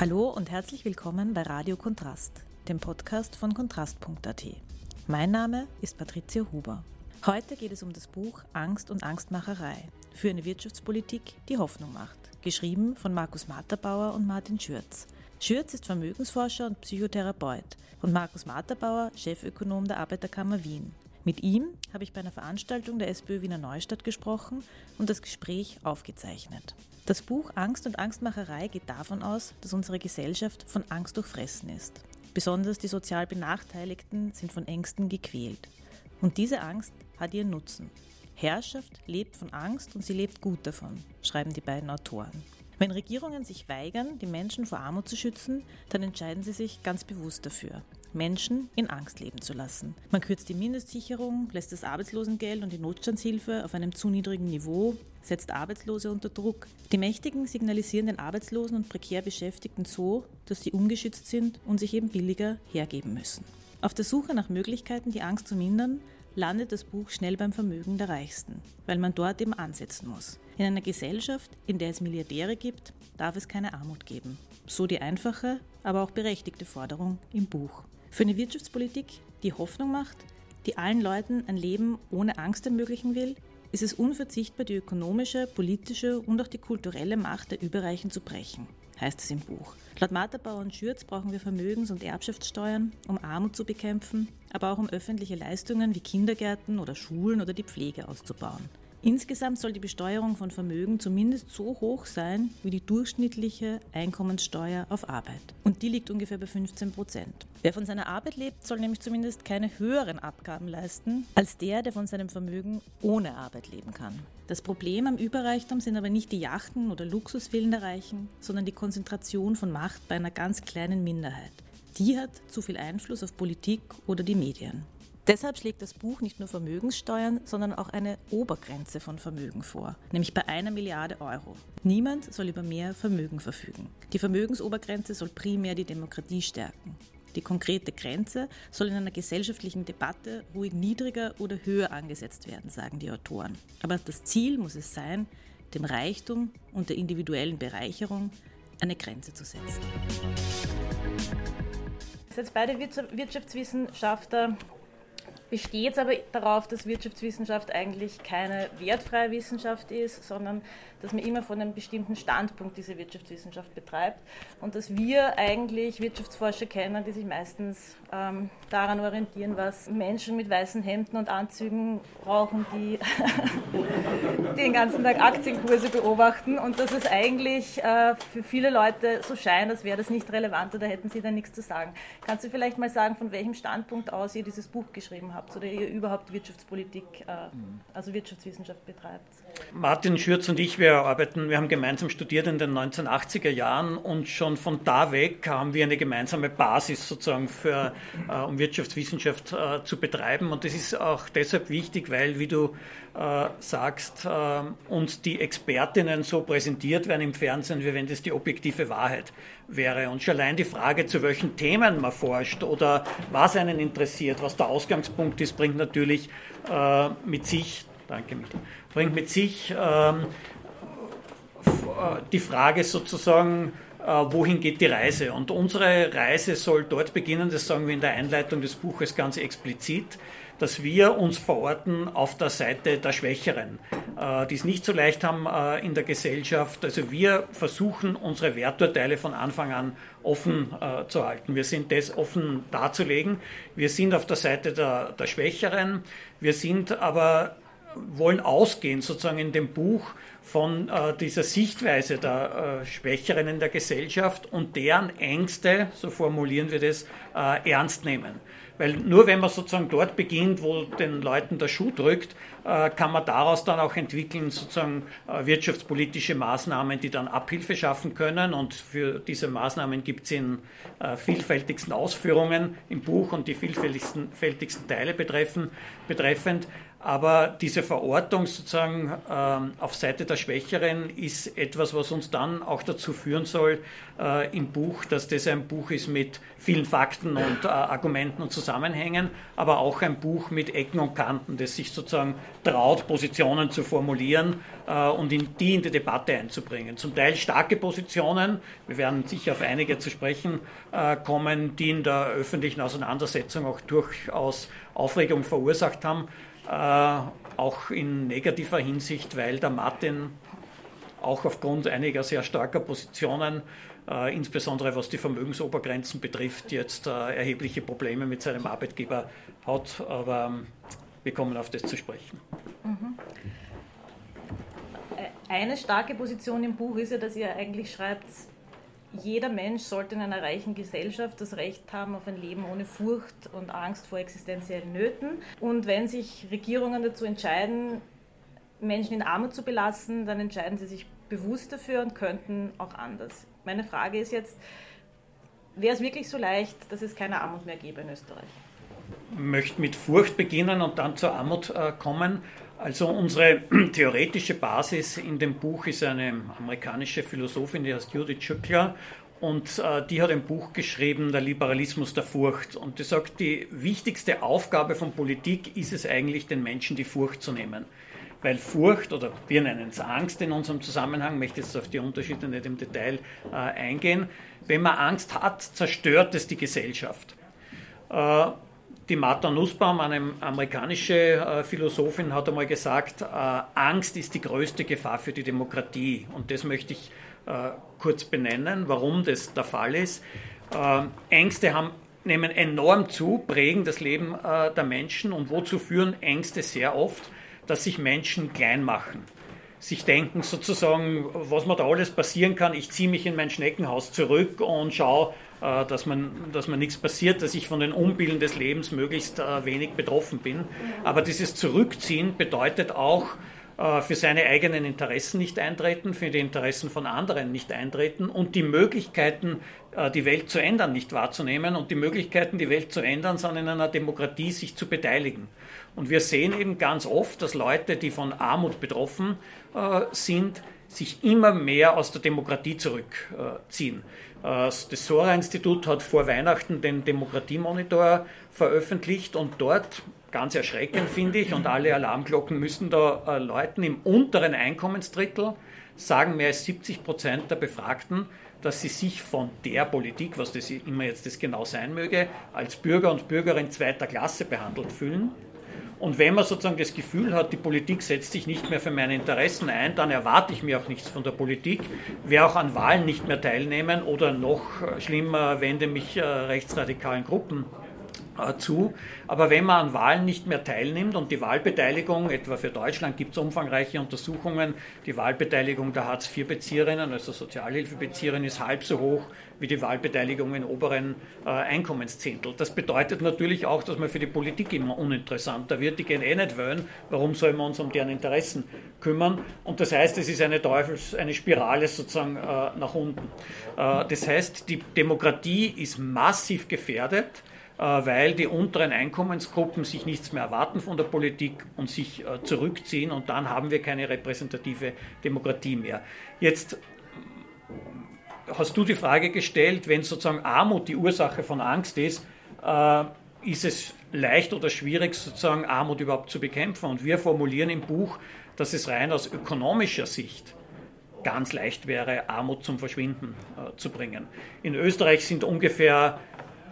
Hallo und herzlich willkommen bei Radio Kontrast, dem Podcast von kontrast.at. Mein Name ist Patricia Huber. Heute geht es um das Buch Angst und Angstmacherei für eine Wirtschaftspolitik, die Hoffnung macht, geschrieben von Markus Materbauer und Martin Schürz. Schürz ist Vermögensforscher und Psychotherapeut und Markus Materbauer Chefökonom der Arbeiterkammer Wien. Mit ihm habe ich bei einer Veranstaltung der SPÖ Wiener Neustadt gesprochen und das Gespräch aufgezeichnet. Das Buch Angst und Angstmacherei geht davon aus, dass unsere Gesellschaft von Angst durchfressen ist. Besonders die sozial Benachteiligten sind von Ängsten gequält. Und diese Angst hat ihren Nutzen. Herrschaft lebt von Angst und sie lebt gut davon, schreiben die beiden Autoren. Wenn Regierungen sich weigern, die Menschen vor Armut zu schützen, dann entscheiden sie sich ganz bewusst dafür. Menschen in Angst leben zu lassen. Man kürzt die Mindestsicherung, lässt das Arbeitslosengeld und die Notstandshilfe auf einem zu niedrigen Niveau, setzt Arbeitslose unter Druck. Die Mächtigen signalisieren den Arbeitslosen und prekär Beschäftigten so, dass sie ungeschützt sind und sich eben billiger hergeben müssen. Auf der Suche nach Möglichkeiten, die Angst zu mindern, landet das Buch schnell beim Vermögen der Reichsten, weil man dort eben ansetzen muss. In einer Gesellschaft, in der es Milliardäre gibt, darf es keine Armut geben. So die einfache, aber auch berechtigte Forderung im Buch. Für eine Wirtschaftspolitik, die Hoffnung macht, die allen Leuten ein Leben ohne Angst ermöglichen will, ist es unverzichtbar, die ökonomische, politische und auch die kulturelle Macht der Überreichen zu brechen, heißt es im Buch. Laut Materbauer und Schürz brauchen wir Vermögens- und Erbschaftssteuern, um Armut zu bekämpfen, aber auch um öffentliche Leistungen wie Kindergärten oder Schulen oder die Pflege auszubauen. Insgesamt soll die Besteuerung von Vermögen zumindest so hoch sein wie die durchschnittliche Einkommenssteuer auf Arbeit. Und die liegt ungefähr bei 15 Prozent. Wer von seiner Arbeit lebt, soll nämlich zumindest keine höheren Abgaben leisten als der, der von seinem Vermögen ohne Arbeit leben kann. Das Problem am Überreichtum sind aber nicht die Yachten oder Luxusvillen der Reichen, sondern die Konzentration von Macht bei einer ganz kleinen Minderheit. Die hat zu viel Einfluss auf Politik oder die Medien. Deshalb schlägt das Buch nicht nur Vermögenssteuern, sondern auch eine Obergrenze von Vermögen vor, nämlich bei einer Milliarde Euro. Niemand soll über mehr Vermögen verfügen. Die Vermögensobergrenze soll primär die Demokratie stärken. Die konkrete Grenze soll in einer gesellschaftlichen Debatte ruhig niedriger oder höher angesetzt werden, sagen die Autoren. Aber das Ziel muss es sein, dem Reichtum und der individuellen Bereicherung eine Grenze zu setzen. Jetzt beide Wirtschaftswissenschaftler besteht es aber darauf, dass Wirtschaftswissenschaft eigentlich keine wertfreie Wissenschaft ist, sondern dass man immer von einem bestimmten Standpunkt diese Wirtschaftswissenschaft betreibt und dass wir eigentlich Wirtschaftsforscher kennen, die sich meistens ähm, daran orientieren, was Menschen mit weißen Hemden und Anzügen brauchen, die den ganzen Tag Aktienkurse beobachten und dass es eigentlich äh, für viele Leute so scheint, als wäre das nicht relevant oder hätten sie da nichts zu sagen. Kannst du vielleicht mal sagen, von welchem Standpunkt aus ihr dieses Buch geschrieben habt oder ihr überhaupt Wirtschaftspolitik, äh, also Wirtschaftswissenschaft betreibt? Martin Schürz und ich, wir arbeiten, wir haben gemeinsam studiert in den 1980er Jahren und schon von da weg haben wir eine gemeinsame Basis sozusagen für, äh, um Wirtschaftswissenschaft äh, zu betreiben. Und das ist auch deshalb wichtig, weil, wie du äh, sagst, äh, uns die Expertinnen so präsentiert werden im Fernsehen, wie wenn das die objektive Wahrheit wäre. Und schon allein die Frage, zu welchen Themen man forscht oder was einen interessiert, was der Ausgangspunkt ist, bringt natürlich äh, mit sich, danke Michael, bringt mit sich ähm, die Frage sozusagen, äh, wohin geht die Reise? Und unsere Reise soll dort beginnen, das sagen wir in der Einleitung des Buches ganz explizit, dass wir uns verorten auf der Seite der Schwächeren, äh, die es nicht so leicht haben äh, in der Gesellschaft. Also wir versuchen, unsere Werturteile von Anfang an offen zu halten. Wir sind das offen darzulegen. Wir sind auf der Seite der, der Schwächeren. Wir sind aber wollen ausgehen sozusagen in dem Buch von äh, dieser Sichtweise der äh, Schwächeren in der Gesellschaft und deren Ängste, so formulieren wir das, äh, ernst nehmen. Weil nur wenn man sozusagen dort beginnt, wo den Leuten der Schuh drückt, äh, kann man daraus dann auch entwickeln, sozusagen äh, wirtschaftspolitische Maßnahmen, die dann Abhilfe schaffen können. Und für diese Maßnahmen gibt es in äh, vielfältigsten Ausführungen im Buch und die vielfältigsten Teile betreffen, betreffend. Aber diese Verortung sozusagen ähm, auf Seite der Schwächeren ist etwas, was uns dann auch dazu führen soll äh, im Buch, dass das ein Buch ist mit vielen Fakten und äh, Argumenten und Zusammenhängen, aber auch ein Buch mit Ecken und Kanten, das sich sozusagen traut, Positionen zu formulieren äh, und in die in die Debatte einzubringen. Zum Teil starke Positionen, wir werden sicher auf einige zu sprechen äh, kommen, die in der öffentlichen Auseinandersetzung auch durchaus Aufregung verursacht haben auch in negativer Hinsicht, weil der Martin auch aufgrund einiger sehr starker Positionen, äh, insbesondere was die Vermögensobergrenzen betrifft, jetzt äh, erhebliche Probleme mit seinem Arbeitgeber hat. Aber ähm, wir kommen auf das zu sprechen. Mhm. Eine starke Position im Buch ist ja, dass ihr eigentlich schreibt, jeder Mensch sollte in einer reichen Gesellschaft das Recht haben auf ein Leben ohne Furcht und Angst vor existenziellen Nöten. Und wenn sich Regierungen dazu entscheiden, Menschen in Armut zu belassen, dann entscheiden sie sich bewusst dafür und könnten auch anders. Meine Frage ist jetzt, wäre es wirklich so leicht, dass es keine Armut mehr gäbe in Österreich? Ich möchte mit Furcht beginnen und dann zur Armut äh, kommen. Also unsere theoretische Basis in dem Buch ist eine amerikanische Philosophin, die heißt Judith Schückler. Und äh, die hat ein Buch geschrieben, Der Liberalismus der Furcht. Und die sagt, die wichtigste Aufgabe von Politik ist es eigentlich, den Menschen die Furcht zu nehmen. Weil Furcht, oder wir nennen es Angst in unserem Zusammenhang, möchte jetzt auf die Unterschiede nicht im Detail äh, eingehen. Wenn man Angst hat, zerstört es die Gesellschaft. Äh, die Martha Nussbaum, eine amerikanische äh, Philosophin, hat einmal gesagt, äh, Angst ist die größte Gefahr für die Demokratie. Und das möchte ich äh, kurz benennen, warum das der Fall ist. Ängste haben, nehmen enorm zu, prägen das Leben der Menschen. Und wozu führen Ängste sehr oft? Dass sich Menschen klein machen sich denken sozusagen, was mir da alles passieren kann. Ich ziehe mich in mein Schneckenhaus zurück und schaue, dass man, dass man nichts passiert, dass ich von den Umbilden des Lebens möglichst äh, wenig betroffen bin. Aber dieses Zurückziehen bedeutet auch, äh, für seine eigenen Interessen nicht eintreten, für die Interessen von anderen nicht eintreten und die Möglichkeiten, die Welt zu ändern, nicht wahrzunehmen und die Möglichkeiten, die Welt zu ändern, sind in einer Demokratie, sich zu beteiligen. Und wir sehen eben ganz oft, dass Leute, die von Armut betroffen sind, sich immer mehr aus der Demokratie zurückziehen. Das Sora-Institut hat vor Weihnachten den Demokratiemonitor veröffentlicht und dort, ganz erschreckend finde ich, und alle Alarmglocken müssen da äh, läuten, im unteren Einkommensdrittel sagen mehr als 70 Prozent der Befragten, dass sie sich von der Politik, was das immer jetzt das genau sein möge, als Bürger und Bürgerin zweiter Klasse behandelt fühlen. Und wenn man sozusagen das Gefühl hat, die Politik setzt sich nicht mehr für meine Interessen ein, dann erwarte ich mir auch nichts von der Politik, werde auch an Wahlen nicht mehr teilnehmen oder noch schlimmer, wende mich äh, rechtsradikalen Gruppen zu. Aber wenn man an Wahlen nicht mehr teilnimmt und die Wahlbeteiligung, etwa für Deutschland gibt es umfangreiche Untersuchungen, die Wahlbeteiligung der Hartz-IV-Bezieherinnen, also Sozialhilfebezieherinnen, ist halb so hoch wie die Wahlbeteiligung in oberen äh, Einkommenszehntel. Das bedeutet natürlich auch, dass man für die Politik immer uninteressanter wird. Die gehen eh nicht wählen. Warum sollen wir uns um deren Interessen kümmern? Und das heißt, es ist eine Teufels-, eine Spirale sozusagen äh, nach unten. Äh, das heißt, die Demokratie ist massiv gefährdet äh, weil die unteren Einkommensgruppen sich nichts mehr erwarten von der Politik und sich äh, zurückziehen und dann haben wir keine repräsentative Demokratie mehr. Jetzt hast du die Frage gestellt, wenn sozusagen Armut die Ursache von Angst ist, äh, ist es leicht oder schwierig, sozusagen Armut überhaupt zu bekämpfen. Und wir formulieren im Buch, dass es rein aus ökonomischer Sicht ganz leicht wäre, Armut zum Verschwinden äh, zu bringen. In Österreich sind ungefähr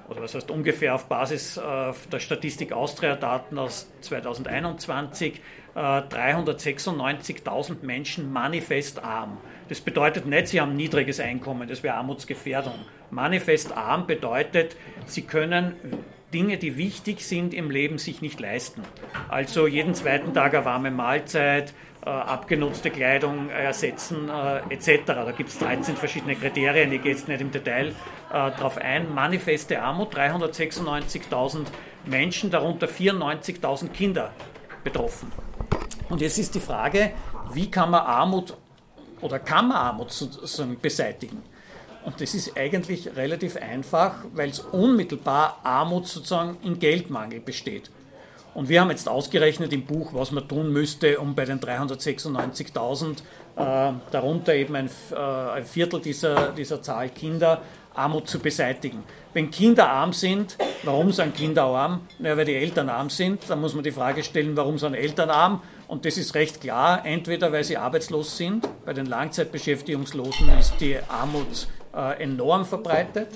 oder was heißt ungefähr auf Basis äh, der Statistik Austria-Daten aus 2021 äh, 396.000 Menschen manifest arm. Das bedeutet nicht, sie haben niedriges Einkommen, das wäre Armutsgefährdung. Manifest arm bedeutet, sie können Dinge, die wichtig sind im Leben, sich nicht leisten. Also jeden zweiten Tag eine warme Mahlzeit, äh, abgenutzte Kleidung ersetzen äh, etc. Da gibt es 13 verschiedene Kriterien, ich gehe jetzt nicht im Detail äh, darauf ein. Manifeste Armut, 396.000 Menschen, darunter 94.000 Kinder betroffen. Und jetzt ist die Frage, wie kann man Armut oder kann man Armut sozusagen beseitigen? Und das ist eigentlich relativ einfach, weil es unmittelbar Armut sozusagen in Geldmangel besteht. Und wir haben jetzt ausgerechnet im Buch, was man tun müsste, um bei den 396.000, äh, darunter eben ein, äh, ein Viertel dieser, dieser Zahl Kinder, Armut zu beseitigen. Wenn Kinder arm sind, warum sind Kinder arm? Naja, weil die Eltern arm sind. Dann muss man die Frage stellen, warum sind Eltern arm? Und das ist recht klar. Entweder weil sie arbeitslos sind, bei den Langzeitbeschäftigungslosen ist die Armut äh, enorm verbreitet,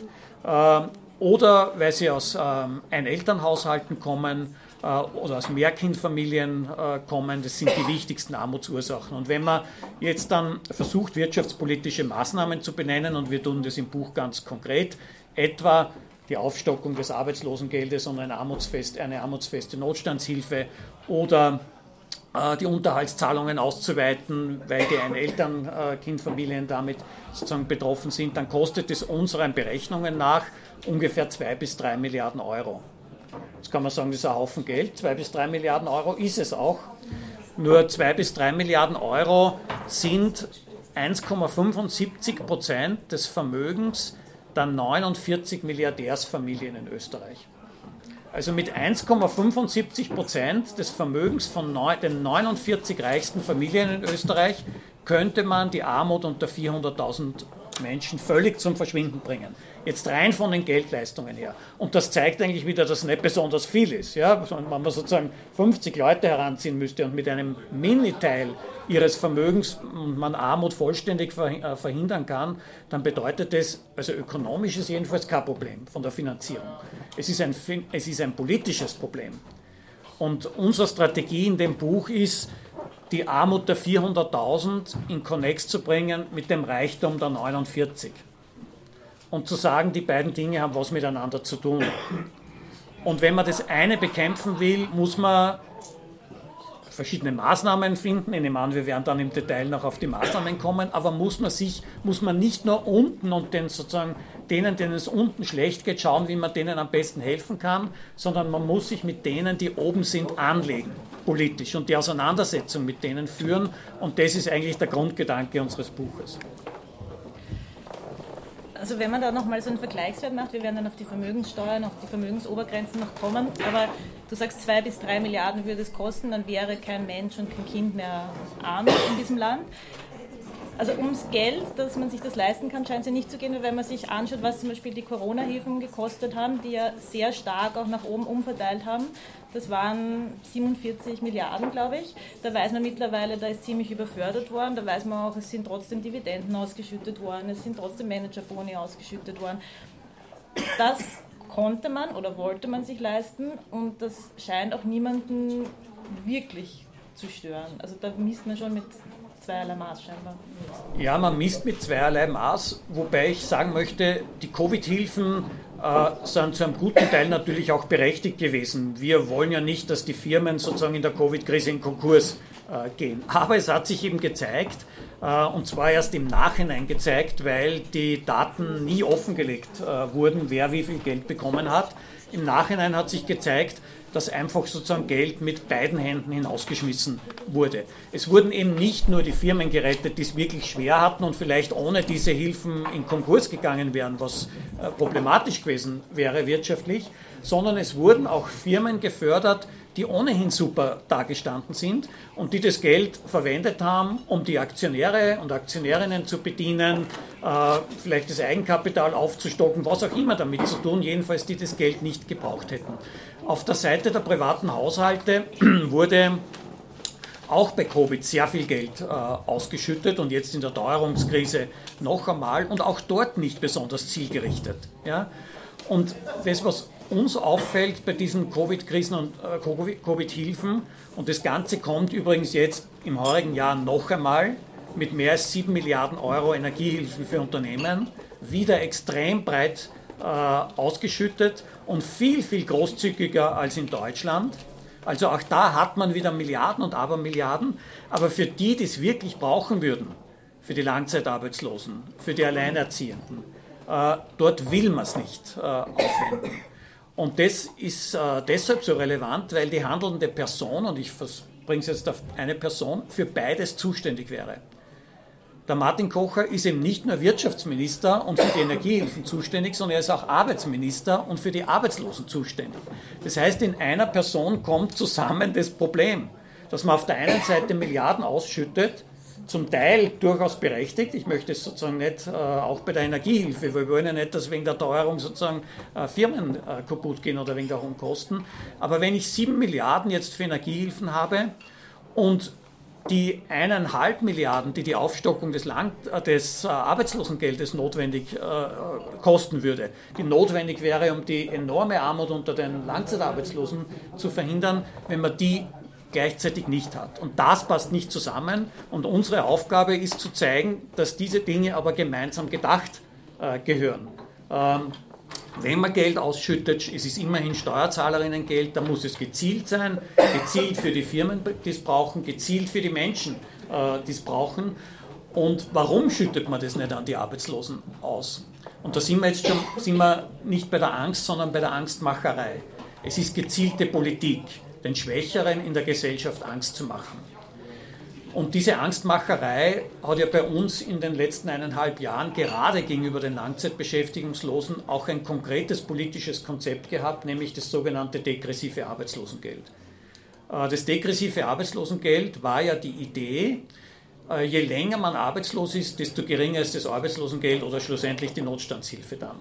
äh, oder weil sie aus ähm, Einelternhaushalten kommen oder aus Mehrkindfamilien äh, kommen. Das sind die wichtigsten Armutsursachen. Und wenn man jetzt dann versucht, wirtschaftspolitische Maßnahmen zu benennen, und wir tun das im Buch ganz konkret, etwa die Aufstockung des Arbeitslosengeldes und eine, armutsfest, eine armutsfeste Notstandshilfe oder äh, die Unterhaltszahlungen auszuweiten, weil die Ein-Eltern-Kindfamilien damit sozusagen betroffen sind, dann kostet es unseren Berechnungen nach ungefähr zwei bis drei Milliarden Euro. Jetzt kann man sagen, das ist ein Haufen Geld. Zwei bis drei Milliarden Euro ist es auch. Nur zwei bis drei Milliarden Euro sind 1,75 Prozent des Vermögens der 49 Milliardärsfamilien in Österreich. Also mit 1,75 Prozent des Vermögens von den 49 reichsten Familien in Österreich könnte man die Armut unter 400.000 Menschen völlig zum Verschwinden bringen. Jetzt rein von den Geldleistungen her. Und das zeigt eigentlich wieder, dass es nicht besonders viel ist. Ja? Wenn man sozusagen 50 Leute heranziehen müsste und mit einem Mini-Teil ihres Vermögens man Armut vollständig äh, verhindern kann, dann bedeutet das, also ökonomisch ist jedenfalls kein Problem von der Finanzierung. Es ist ein, es ist ein politisches Problem. Und unsere Strategie in dem Buch ist, die Armut der 400.000 in Connex zu bringen mit dem Reichtum der 49 und zu sagen, die beiden Dinge haben was miteinander zu tun. Und wenn man das eine bekämpfen will, muss man verschiedene Maßnahmen finden. Ich nehme an, wir werden dann im Detail noch auf die Maßnahmen kommen, aber muss man sich, muss man nicht nur unten und den sozusagen denen, denen es unten schlecht geht, schauen, wie man denen am besten helfen kann, sondern man muss sich mit denen, die oben sind, anlegen, politisch und die Auseinandersetzung mit denen führen. Und das ist eigentlich der Grundgedanke unseres Buches. Also wenn man da nochmal so einen Vergleichswert macht, wir werden dann auf die Vermögenssteuern, auf die Vermögensobergrenzen noch kommen, aber du sagst, zwei bis drei Milliarden würde es kosten, dann wäre kein Mensch und kein Kind mehr arm in diesem Land. Also ums Geld, dass man sich das leisten kann, scheint es ja nicht zu gehen, wenn man sich anschaut, was zum Beispiel die Corona-Hilfen gekostet haben, die ja sehr stark auch nach oben umverteilt haben. Das waren 47 Milliarden, glaube ich. Da weiß man mittlerweile, da ist ziemlich überfördert worden. Da weiß man auch, es sind trotzdem Dividenden ausgeschüttet worden, es sind trotzdem Managerboni ausgeschüttet worden. Das konnte man oder wollte man sich leisten und das scheint auch niemanden wirklich zu stören. Also da misst man schon mit zweierlei Maß scheinbar. Ja, man misst mit zweierlei Maß, wobei ich sagen möchte, die Covid-Hilfen äh, sind zu einem guten Teil natürlich auch berechtigt gewesen. Wir wollen ja nicht, dass die Firmen sozusagen in der Covid-Krise in Konkurs äh, gehen. Aber es hat sich eben gezeigt, äh, und zwar erst im Nachhinein gezeigt, weil die Daten nie offengelegt äh, wurden, wer wie viel Geld bekommen hat. Im Nachhinein hat sich gezeigt, dass einfach sozusagen Geld mit beiden Händen hinausgeschmissen wurde. Es wurden eben nicht nur die Firmen gerettet, die es wirklich schwer hatten und vielleicht ohne diese Hilfen in Konkurs gegangen wären, was äh, problematisch gewesen wäre wirtschaftlich, sondern es wurden auch Firmen gefördert, die ohnehin super dagestanden sind und die das Geld verwendet haben, um die Aktionäre und Aktionärinnen zu bedienen, äh, vielleicht das Eigenkapital aufzustocken, was auch immer damit zu tun, jedenfalls die das Geld nicht gebraucht hätten. Auf der Seite der privaten Haushalte wurde auch bei Covid sehr viel Geld äh, ausgeschüttet und jetzt in der Teuerungskrise noch einmal und auch dort nicht besonders zielgerichtet. Ja? Und das, was uns auffällt bei diesen Covid-Krisen und äh, Covid-Hilfen, und das Ganze kommt übrigens jetzt im heurigen Jahr noch einmal mit mehr als 7 Milliarden Euro Energiehilfen für Unternehmen, wieder extrem breit ausgeschüttet und viel, viel großzügiger als in Deutschland. Also auch da hat man wieder Milliarden und Abermilliarden, aber für die, die es wirklich brauchen würden, für die Langzeitarbeitslosen, für die Alleinerziehenden, äh, dort will man es nicht äh, aufwenden. Und das ist äh, deshalb so relevant, weil die handelnde Person, und ich bringe es jetzt auf eine Person, für beides zuständig wäre. Der Martin Kocher ist eben nicht nur Wirtschaftsminister und für die Energiehilfen zuständig, sondern er ist auch Arbeitsminister und für die Arbeitslosen zuständig. Das heißt, in einer Person kommt zusammen das Problem, dass man auf der einen Seite Milliarden ausschüttet, zum Teil durchaus berechtigt. Ich möchte es sozusagen nicht, äh, auch bei der Energiehilfe, weil wir wollen ja nicht, dass wegen der Teuerung sozusagen äh, Firmen äh, kaputt gehen oder wegen der hohen Kosten. Aber wenn ich sieben Milliarden jetzt für Energiehilfen habe und die eineinhalb Milliarden, die die Aufstockung des, Land äh, des äh, Arbeitslosengeldes notwendig äh, kosten würde, die notwendig wäre, um die enorme Armut unter den Langzeitarbeitslosen zu verhindern, wenn man die gleichzeitig nicht hat. Und das passt nicht zusammen. Und unsere Aufgabe ist zu zeigen, dass diese Dinge aber gemeinsam gedacht äh, gehören. Ähm, wenn man Geld ausschüttet, es ist immerhin Steuerzahlerinnengeld, dann muss es gezielt sein, gezielt für die Firmen, die es brauchen, gezielt für die Menschen, äh, die es brauchen. Und warum schüttet man das nicht an die Arbeitslosen aus? Und da sind wir jetzt schon sind wir nicht bei der Angst, sondern bei der Angstmacherei. Es ist gezielte Politik, den Schwächeren in der Gesellschaft Angst zu machen. Und diese Angstmacherei hat ja bei uns in den letzten eineinhalb Jahren gerade gegenüber den Langzeitbeschäftigungslosen auch ein konkretes politisches Konzept gehabt, nämlich das sogenannte degressive Arbeitslosengeld. Äh, das degressive Arbeitslosengeld war ja die Idee, äh, je länger man arbeitslos ist, desto geringer ist das Arbeitslosengeld oder schlussendlich die Notstandshilfe dann.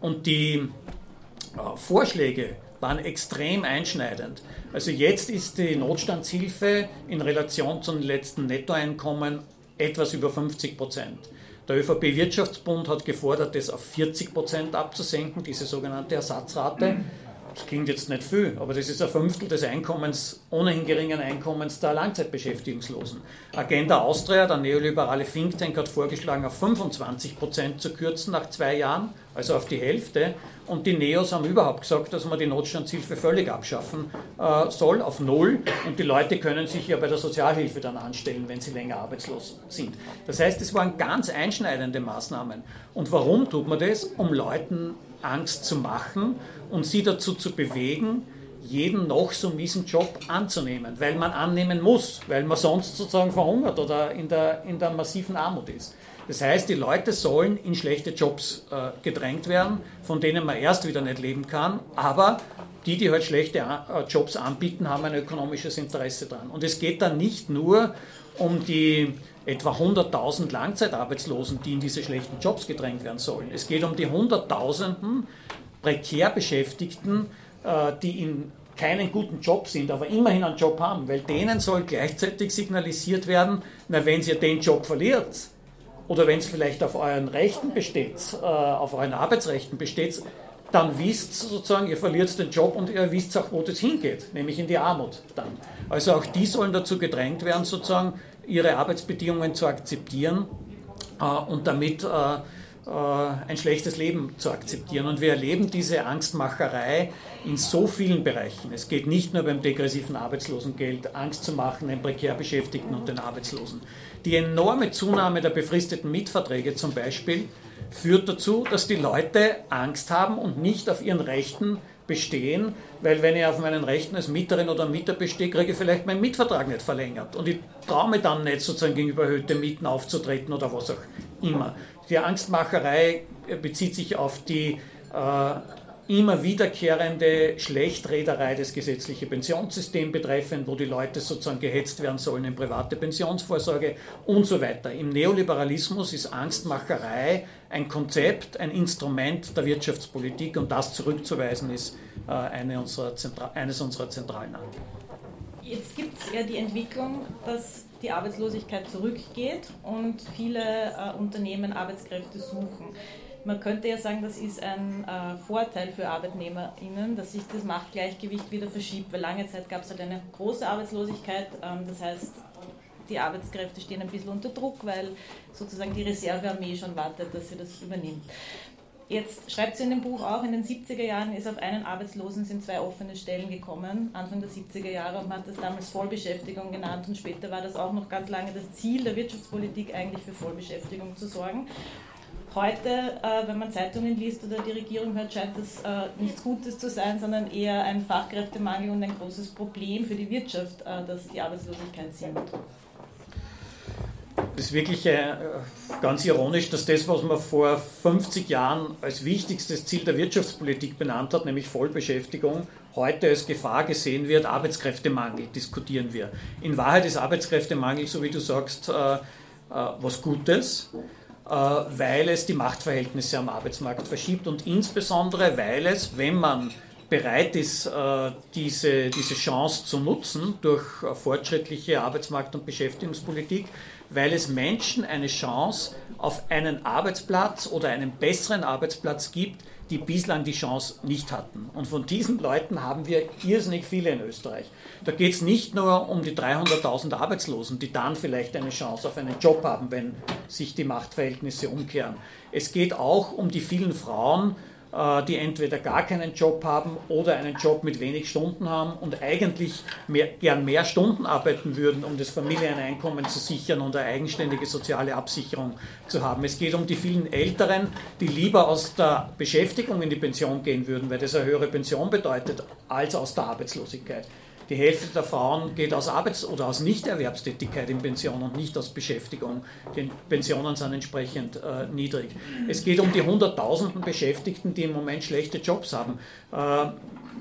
Und die äh, Vorschläge waren extrem einschneidend. Also jetzt ist die Notstandshilfe in Relation zum letzten Nettoeinkommen etwas über 50 Prozent. Der ÖVP-Wirtschaftsbund hat gefordert, das auf 40 Prozent abzusenken, diese sogenannte Ersatzrate. Das klingt jetzt nicht viel, aber das ist ein Fünftel des Einkommens, ohnehin geringen Einkommens der Langzeitbeschäftigungslosen. Agenda Austria, der neoliberale Think Tank, hat vorgeschlagen, auf 25 Prozent zu kürzen nach zwei Jahren, also auf die Hälfte. Und die Neos haben überhaupt gesagt, dass man die Notstandshilfe völlig abschaffen äh, soll, auf Null. Und die Leute können sich ja bei der Sozialhilfe dann anstellen, wenn sie länger arbeitslos sind. Das heißt, es waren ganz einschneidende Maßnahmen. Und warum tut man das? Um Leuten Angst zu machen und sie dazu zu bewegen, jeden noch so miesen Job anzunehmen, weil man annehmen muss, weil man sonst sozusagen verhungert oder in der, in der massiven Armut ist. Das heißt, die Leute sollen in schlechte Jobs äh, gedrängt werden, von denen man erst wieder nicht leben kann, aber die, die halt schlechte äh, Jobs anbieten, haben ein ökonomisches Interesse dran. Und es geht dann nicht nur um die etwa 100.000 Langzeitarbeitslosen, die in diese schlechten Jobs gedrängt werden sollen. Es geht um die Hunderttausenden prekär Beschäftigten, äh, die in keinen guten Job sind, aber immerhin einen Job haben, weil denen soll gleichzeitig signalisiert werden, na, wenn ihr den Job verliert oder wenn es vielleicht auf euren Rechten besteht, äh, auf euren Arbeitsrechten besteht, dann wisst sozusagen, ihr verliert den Job und ihr wisst auch, wo das hingeht, nämlich in die Armut dann. Also auch die sollen dazu gedrängt werden, sozusagen ihre Arbeitsbedingungen zu akzeptieren äh, und damit äh, äh, ein schlechtes Leben zu akzeptieren. Und wir erleben diese Angstmacherei in so vielen Bereichen. Es geht nicht nur beim degressiven Arbeitslosengeld, Angst zu machen den prekär Beschäftigten und den Arbeitslosen. Die enorme Zunahme der befristeten Mietverträge zum Beispiel führt dazu, dass die Leute Angst haben und nicht auf ihren Rechten bestehen, weil wenn ich auf meinen Rechten als Mieterin oder Mieter bestehe, kriege ich vielleicht meinen Mietvertrag nicht verlängert und ich traue mir dann nicht sozusagen gegenüber erhöhten Mieten aufzutreten oder was auch immer. Die Angstmacherei bezieht sich auf die äh, immer wiederkehrende Schlechtrederei des gesetzlichen Pensionssystems betreffend, wo die Leute sozusagen gehetzt werden sollen in private Pensionsvorsorge und so weiter. Im Neoliberalismus ist Angstmacherei ein Konzept, ein Instrument der Wirtschaftspolitik und das zurückzuweisen ist äh, eine unserer eines unserer zentralen Anliegen. Jetzt gibt es ja die Entwicklung, dass die Arbeitslosigkeit zurückgeht und viele äh, Unternehmen Arbeitskräfte suchen. Man könnte ja sagen, das ist ein äh, Vorteil für ArbeitnehmerInnen, dass sich das Machtgleichgewicht wieder verschiebt, weil lange Zeit gab es halt eine große Arbeitslosigkeit. Ähm, das heißt, die Arbeitskräfte stehen ein bisschen unter Druck, weil sozusagen die Reservearmee schon wartet, dass sie das übernimmt. Jetzt schreibt sie in dem Buch auch, in den 70er Jahren ist auf einen Arbeitslosen sind zwei offene Stellen gekommen, Anfang der 70er Jahre, und man hat das damals Vollbeschäftigung genannt und später war das auch noch ganz lange das Ziel der Wirtschaftspolitik, eigentlich für Vollbeschäftigung zu sorgen. Heute, äh, wenn man Zeitungen liest oder die Regierung hört, scheint das äh, nichts Gutes zu sein, sondern eher ein Fachkräftemangel und ein großes Problem für die Wirtschaft, äh, dass die Arbeitslosigkeit sinkt. Das ist wirklich ganz ironisch, dass das, was man vor 50 Jahren als wichtigstes Ziel der Wirtschaftspolitik benannt hat, nämlich Vollbeschäftigung, heute als Gefahr gesehen wird, Arbeitskräftemangel diskutieren wir. In Wahrheit ist Arbeitskräftemangel, so wie du sagst, was Gutes, weil es die Machtverhältnisse am Arbeitsmarkt verschiebt und insbesondere, weil es, wenn man bereit ist, äh, diese, diese Chance zu nutzen durch äh, fortschrittliche Arbeitsmarkt- und Beschäftigungspolitik, weil es Menschen eine Chance auf einen Arbeitsplatz oder einen besseren Arbeitsplatz gibt, die bislang die Chance nicht hatten. Und von diesen Leuten haben wir irrsinnig viele in Österreich. Da geht es nicht nur um die 300.000 Arbeitslosen, die dann vielleicht eine Chance auf einen Job haben, wenn sich die Machtverhältnisse umkehren. Es geht auch um die vielen Frauen, die entweder gar keinen Job haben oder einen Job mit wenig Stunden haben und eigentlich mehr, gern mehr Stunden arbeiten würden, um das Familieneinkommen zu sichern und eine eigenständige soziale Absicherung zu haben. Es geht um die vielen Älteren, die lieber aus der Beschäftigung in die Pension gehen würden, weil das eine höhere Pension bedeutet, als aus der Arbeitslosigkeit. Die Hälfte der Frauen geht aus Arbeits- oder aus Nichterwerbstätigkeit in Pension und nicht aus Beschäftigung. Die Pensionen sind entsprechend äh, niedrig. Es geht um die Hunderttausenden Beschäftigten, die im Moment schlechte Jobs haben. Äh,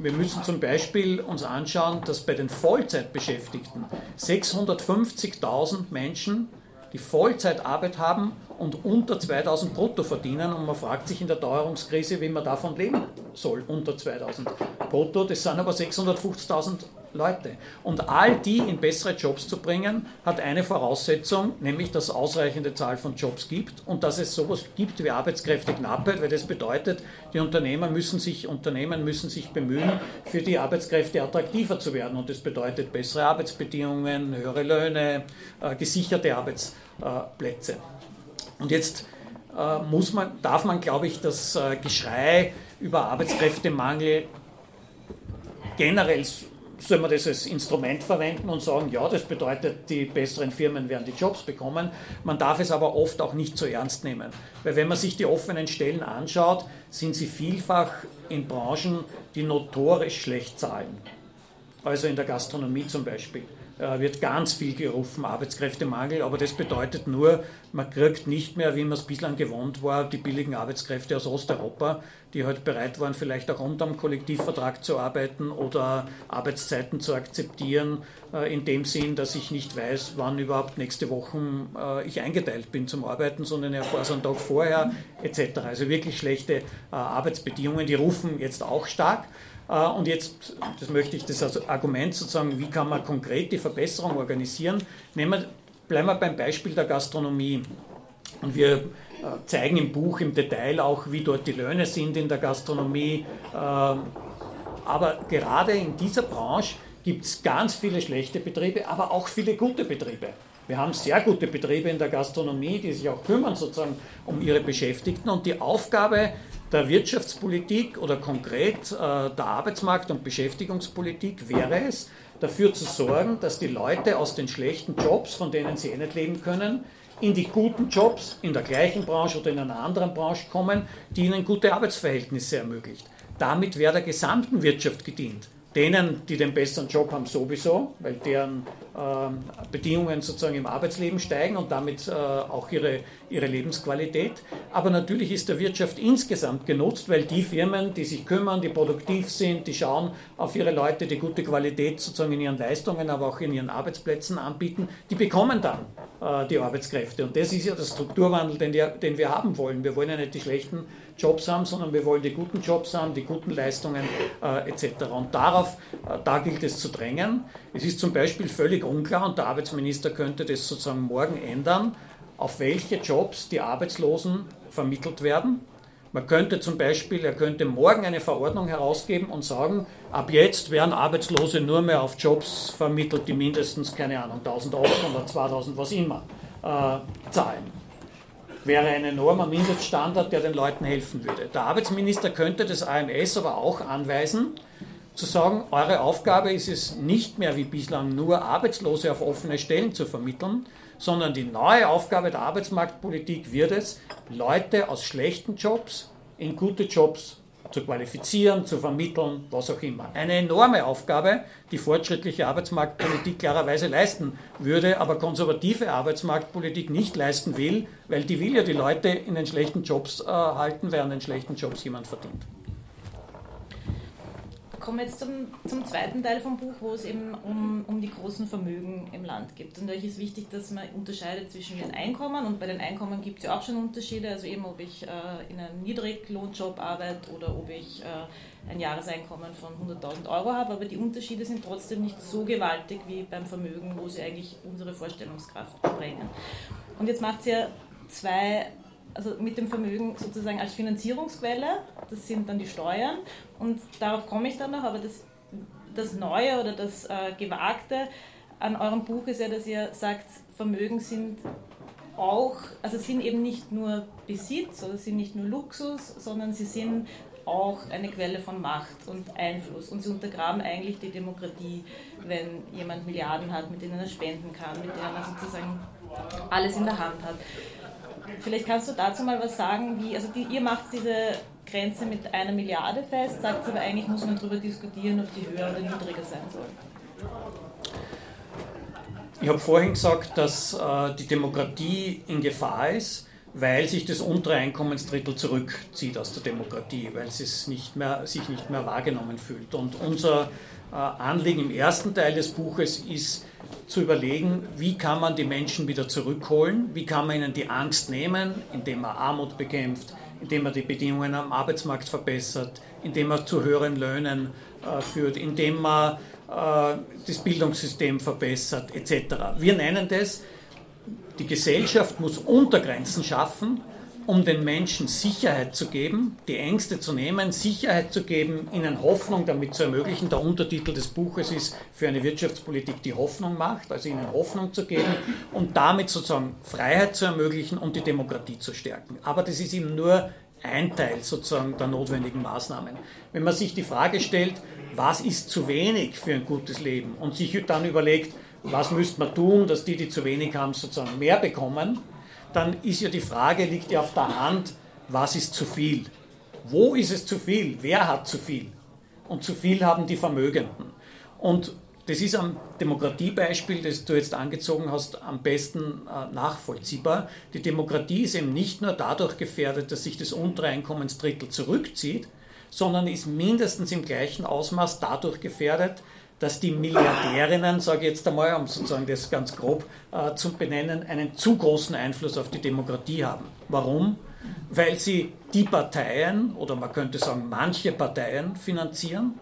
wir müssen zum Beispiel uns anschauen, dass bei den Vollzeitbeschäftigten 650.000 Menschen die Vollzeitarbeit haben und unter 2000 brutto verdienen und man fragt sich in der Teuerungskrise, wie man davon leben soll, unter 2000 brutto. Das sind aber 650.000 Leute. Und all die in bessere Jobs zu bringen, hat eine Voraussetzung, nämlich dass es ausreichende Zahl von Jobs gibt und dass es sowas gibt wie Arbeitskräfteknappheit, weil das bedeutet, die Unternehmer müssen sich, Unternehmen müssen sich bemühen, für die Arbeitskräfte attraktiver zu werden. Und das bedeutet bessere Arbeitsbedingungen, höhere Löhne, äh, gesicherte Arbeitsplätze. Und jetzt äh, muss man, darf man, glaube ich, das äh, Geschrei über Arbeitskräftemangel generell soll man das als Instrument verwenden und sagen, ja, das bedeutet, die besseren Firmen werden die Jobs bekommen. Man darf es aber oft auch nicht so ernst nehmen. Weil wenn man sich die offenen Stellen anschaut, sind sie vielfach in Branchen, die notorisch schlecht zahlen. Also in der Gastronomie zum Beispiel wird ganz viel gerufen, Arbeitskräftemangel, aber das bedeutet nur, man kriegt nicht mehr, wie man es bislang gewohnt war, die billigen Arbeitskräfte aus Osteuropa, die halt bereit waren, vielleicht auch unter einem Kollektivvertrag zu arbeiten oder Arbeitszeiten zu akzeptieren, äh, in dem Sinn, dass ich nicht weiß, wann überhaupt nächste Woche äh, ich eingeteilt bin zum Arbeiten, sondern erfahre es einen Tag vorher etc. Also wirklich schlechte Arbeitsbedingungen, die rufen jetzt auch stark. Äh, und jetzt, das möchte ich das Argument sozusagen, wie kann man konkret die Verbesserung organisieren? Nehmen bleiben wir beim Beispiel der Gastronomie. Und wir äh, zeigen im Buch im Detail auch, wie dort die Löhne sind in der Gastronomie. Äh, aber gerade in dieser Branche gibt es ganz viele schlechte Betriebe, aber auch viele gute Betriebe. Wir haben sehr gute Betriebe in der Gastronomie, die sich auch kümmern sozusagen um ihre Beschäftigten. Und die Aufgabe der Wirtschaftspolitik oder konkret äh, der Arbeitsmarkt- und Beschäftigungspolitik wäre es, dafür zu sorgen, dass die Leute aus den schlechten Jobs, von denen sie eh nicht leben können, in die guten Jobs in der gleichen Branche oder in einer anderen Branche kommen, die ihnen gute Arbeitsverhältnisse ermöglicht. Damit wäre der gesamten Wirtschaft gedient denen, die den besseren Job haben, sowieso, weil deren Bedingungen sozusagen im Arbeitsleben steigen und damit äh, auch ihre, ihre Lebensqualität. Aber natürlich ist der Wirtschaft insgesamt genutzt, weil die Firmen, die sich kümmern, die produktiv sind, die schauen auf ihre Leute, die gute Qualität sozusagen in ihren Leistungen, aber auch in ihren Arbeitsplätzen anbieten, die bekommen dann äh, die Arbeitskräfte. Und das ist ja der Strukturwandel, den wir, den wir haben wollen. Wir wollen ja nicht die schlechten Jobs haben, sondern wir wollen die guten Jobs haben, die guten Leistungen äh, etc. Und darauf, äh, da gilt es zu drängen. Es ist zum Beispiel völlig unklar, und der Arbeitsminister könnte das sozusagen morgen ändern, auf welche Jobs die Arbeitslosen vermittelt werden. Man könnte zum Beispiel, er könnte morgen eine Verordnung herausgeben und sagen, ab jetzt werden Arbeitslose nur mehr auf Jobs vermittelt, die mindestens, keine Ahnung, 1800, 2000, was immer, äh, zahlen wäre ein enormer Mindeststandard, der den Leuten helfen würde. Der Arbeitsminister könnte das AMS aber auch anweisen, zu sagen, eure Aufgabe ist es nicht mehr wie bislang nur Arbeitslose auf offene Stellen zu vermitteln, sondern die neue Aufgabe der Arbeitsmarktpolitik wird es, Leute aus schlechten Jobs in gute Jobs zu qualifizieren, zu vermitteln, was auch immer. Eine enorme Aufgabe, die fortschrittliche Arbeitsmarktpolitik klarerweise leisten würde, aber konservative Arbeitsmarktpolitik nicht leisten will, weil die will ja die Leute in den schlechten Jobs äh, halten, während in den schlechten Jobs jemand verdient kommen wir jetzt zum, zum zweiten Teil vom Buch, wo es eben um, um die großen Vermögen im Land geht. Und euch ist wichtig, dass man unterscheidet zwischen den Einkommen und bei den Einkommen gibt es ja auch schon Unterschiede, also eben ob ich äh, in einem Niedriglohnjob arbeite oder ob ich äh, ein Jahreseinkommen von 100.000 Euro habe, aber die Unterschiede sind trotzdem nicht so gewaltig wie beim Vermögen, wo sie eigentlich unsere Vorstellungskraft sprengen. Und jetzt macht sie ja zwei also mit dem Vermögen sozusagen als Finanzierungsquelle, das sind dann die Steuern und darauf komme ich dann noch, aber das, das Neue oder das äh, Gewagte an eurem Buch ist ja, dass ihr sagt, Vermögen sind auch, also sind eben nicht nur Besitz oder sind nicht nur Luxus, sondern sie sind auch eine Quelle von Macht und Einfluss. Und sie untergraben eigentlich die Demokratie, wenn jemand Milliarden hat, mit denen er spenden kann, mit denen er sozusagen alles in der Hand hat. Vielleicht kannst du dazu mal was sagen, wie, also die, ihr macht diese Grenze mit einer Milliarde fest, sagt aber eigentlich muss man darüber diskutieren, ob die höher oder niedriger sein soll. Ich habe vorhin gesagt, dass äh, die Demokratie in Gefahr ist, weil sich das untere Einkommensdrittel zurückzieht aus der Demokratie, weil es sich nicht mehr wahrgenommen fühlt. Und unser äh, Anliegen im ersten Teil des Buches ist, zu überlegen, wie kann man die Menschen wieder zurückholen, wie kann man ihnen die Angst nehmen, indem man Armut bekämpft, indem man die Bedingungen am Arbeitsmarkt verbessert, indem man zu höheren Löhnen äh, führt, indem man äh, das Bildungssystem verbessert, etc. Wir nennen das, die Gesellschaft muss Untergrenzen schaffen, um den Menschen Sicherheit zu geben, die Ängste zu nehmen, Sicherheit zu geben, ihnen Hoffnung damit zu ermöglichen. Der Untertitel des Buches ist für eine Wirtschaftspolitik, die Hoffnung macht, also ihnen Hoffnung zu geben und damit sozusagen Freiheit zu ermöglichen und die Demokratie zu stärken. Aber das ist eben nur ein Teil sozusagen der notwendigen Maßnahmen. Wenn man sich die Frage stellt, was ist zu wenig für ein gutes Leben und sich dann überlegt, was müsste man tun, dass die, die zu wenig haben, sozusagen mehr bekommen, dann ist ja die Frage, liegt ja auf der Hand, was ist zu viel? Wo ist es zu viel? Wer hat zu viel? Und zu viel haben die Vermögenden. Und das ist am Demokratiebeispiel, das du jetzt angezogen hast, am besten äh, nachvollziehbar. Die Demokratie ist eben nicht nur dadurch gefährdet, dass sich das untere Einkommensdrittel zurückzieht, sondern ist mindestens im gleichen Ausmaß dadurch gefährdet, dass die Milliardärinnen, sage ich jetzt einmal, um sozusagen das ganz grob äh, zu benennen, einen zu großen Einfluss auf die Demokratie haben. Warum? Weil sie die Parteien oder man könnte sagen manche Parteien finanzieren,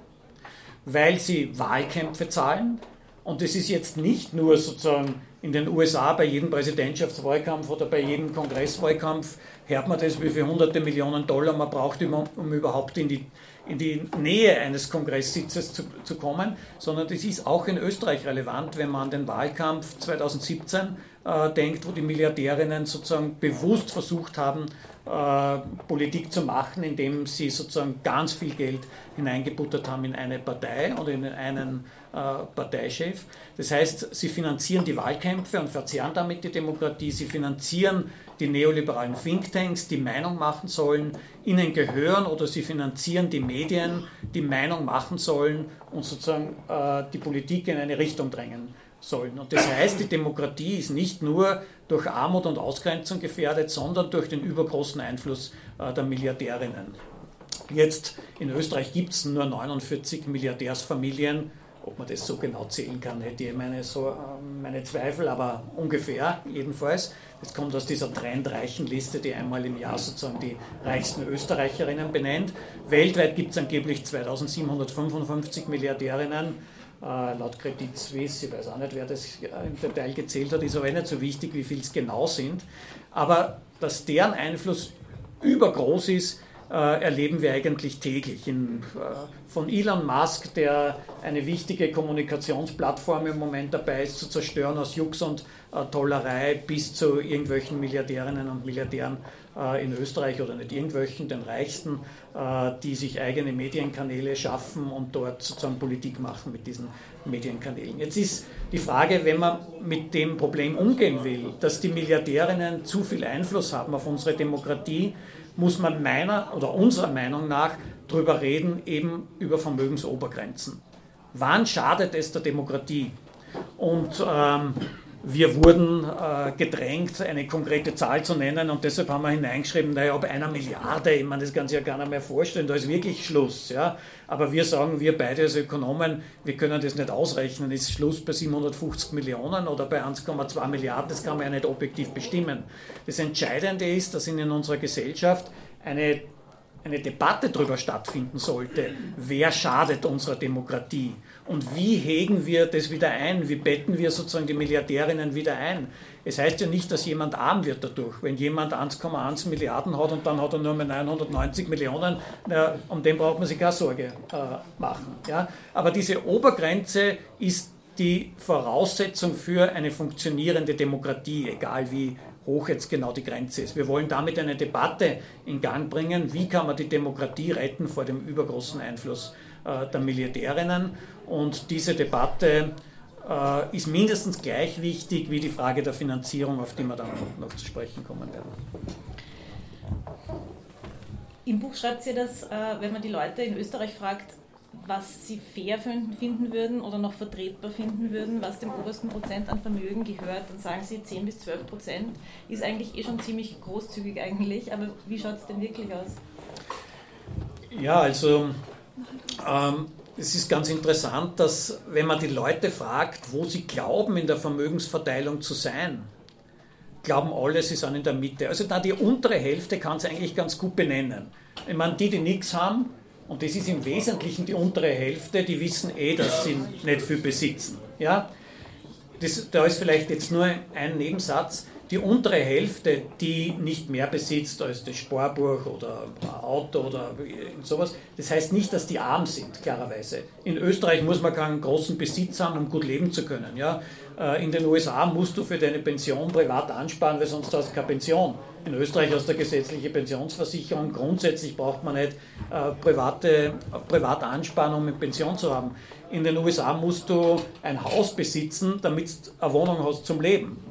weil sie Wahlkämpfe zahlen. Und es ist jetzt nicht nur sozusagen in den USA bei jedem Präsidentschaftswahlkampf oder bei jedem Kongresswahlkampf hört man das, wie viele hunderte Millionen Dollar man braucht, um, um überhaupt in die in die Nähe eines Kongresssitzes zu, zu kommen, sondern das ist auch in Österreich relevant, wenn man an den Wahlkampf 2017 äh, denkt, wo die Milliardärinnen sozusagen bewusst versucht haben, äh, Politik zu machen, indem sie sozusagen ganz viel Geld hineingebuttert haben in eine Partei oder in einen äh, Parteichef. Das heißt, sie finanzieren die Wahlkämpfe und verzehren damit die Demokratie. Sie finanzieren die neoliberalen Thinktanks, die Meinung machen sollen, ihnen gehören oder sie finanzieren die Medien, die Meinung machen sollen und sozusagen äh, die Politik in eine Richtung drängen sollen. Und das heißt, die Demokratie ist nicht nur durch Armut und Ausgrenzung gefährdet, sondern durch den übergroßen Einfluss äh, der Milliardärinnen. Jetzt in Österreich gibt es nur 49 Milliardärsfamilien ob man das so genau zählen kann, hätte ich meine, so, ähm, meine Zweifel, aber ungefähr jedenfalls. Das kommt aus dieser trendreichen Liste, die einmal im Jahr sozusagen die reichsten Österreicherinnen benennt. Weltweit gibt es angeblich 2755 Milliardärinnen. Äh, laut Credit Suisse, ich weiß auch nicht, wer das im Detail gezählt hat, ist aber nicht so wichtig, wie viel es genau sind. Aber dass deren Einfluss übergroß ist, äh, erleben wir eigentlich täglich. In, äh, von Elon Musk, der eine wichtige Kommunikationsplattform im Moment dabei ist, zu zerstören aus Jux und äh, Tollerei, bis zu irgendwelchen Milliardärinnen und Milliardären äh, in Österreich oder nicht irgendwelchen, den Reichsten, äh, die sich eigene Medienkanäle schaffen und dort sozusagen Politik machen mit diesen Medienkanälen. Jetzt ist die Frage, wenn man mit dem Problem umgehen will, dass die Milliardärinnen zu viel Einfluss haben auf unsere Demokratie, muss man meiner oder unserer Meinung nach darüber reden, eben über Vermögensobergrenzen. Wann schadet es der Demokratie? Und ähm, wir wurden äh, gedrängt, eine konkrete Zahl zu nennen und deshalb haben wir hineingeschrieben, naja, ab einer Milliarde, ich meine, das kann sich ja gar nicht mehr vorstellen, da ist wirklich Schluss. Ja? Aber wir sagen, wir beide als Ökonomen, wir können das nicht ausrechnen, ist Schluss bei 750 Millionen oder bei 1,2 Milliarden, das kann man ja nicht objektiv bestimmen. Das Entscheidende ist, dass in unserer Gesellschaft eine eine Debatte darüber stattfinden sollte, wer schadet unserer Demokratie und wie hegen wir das wieder ein, wie betten wir sozusagen die Milliardärinnen wieder ein. Es heißt ja nicht, dass jemand arm wird dadurch. Wenn jemand 1,1 Milliarden hat und dann hat er nur mehr 990 Millionen, na, um den braucht man sich keine Sorge äh, machen. Ja? Aber diese Obergrenze ist die Voraussetzung für eine funktionierende Demokratie, egal wie hoch jetzt genau die Grenze ist. Wir wollen damit eine Debatte in Gang bringen, wie kann man die Demokratie retten vor dem übergroßen Einfluss äh, der Milliardärinnen. Und diese Debatte äh, ist mindestens gleich wichtig wie die Frage der Finanzierung, auf die wir dann noch zu sprechen kommen werden. Im Buch schreibt sie, dass, äh, wenn man die Leute in Österreich fragt, was sie fair finden würden oder noch vertretbar finden würden, was dem obersten Prozent an Vermögen gehört, dann sagen sie 10 bis 12 Prozent. Ist eigentlich eh schon ziemlich großzügig eigentlich, aber wie schaut es denn wirklich aus? Ja, also ähm, es ist ganz interessant, dass wenn man die Leute fragt, wo sie glauben, in der Vermögensverteilung zu sein, glauben alle, sie sind in der Mitte. Also da die untere Hälfte kann es eigentlich ganz gut benennen. Ich meine, die, die nichts haben, und das ist im Wesentlichen die untere Hälfte, die wissen eh, dass sie nicht viel besitzen. Ja? Das, da ist vielleicht jetzt nur ein Nebensatz. Die untere Hälfte, die nicht mehr besitzt als das Sparbuch oder ein Auto oder sowas, das heißt nicht, dass die arm sind, klarerweise. In Österreich muss man keinen großen Besitz haben, um gut leben zu können. Ja? Äh, in den USA musst du für deine Pension privat ansparen, weil sonst hast du keine Pension. In Österreich hast du eine gesetzliche Pensionsversicherung. Grundsätzlich braucht man nicht äh, private, privat ansparen, um eine Pension zu haben. In den USA musst du ein Haus besitzen, damit du eine Wohnung hast zum Leben.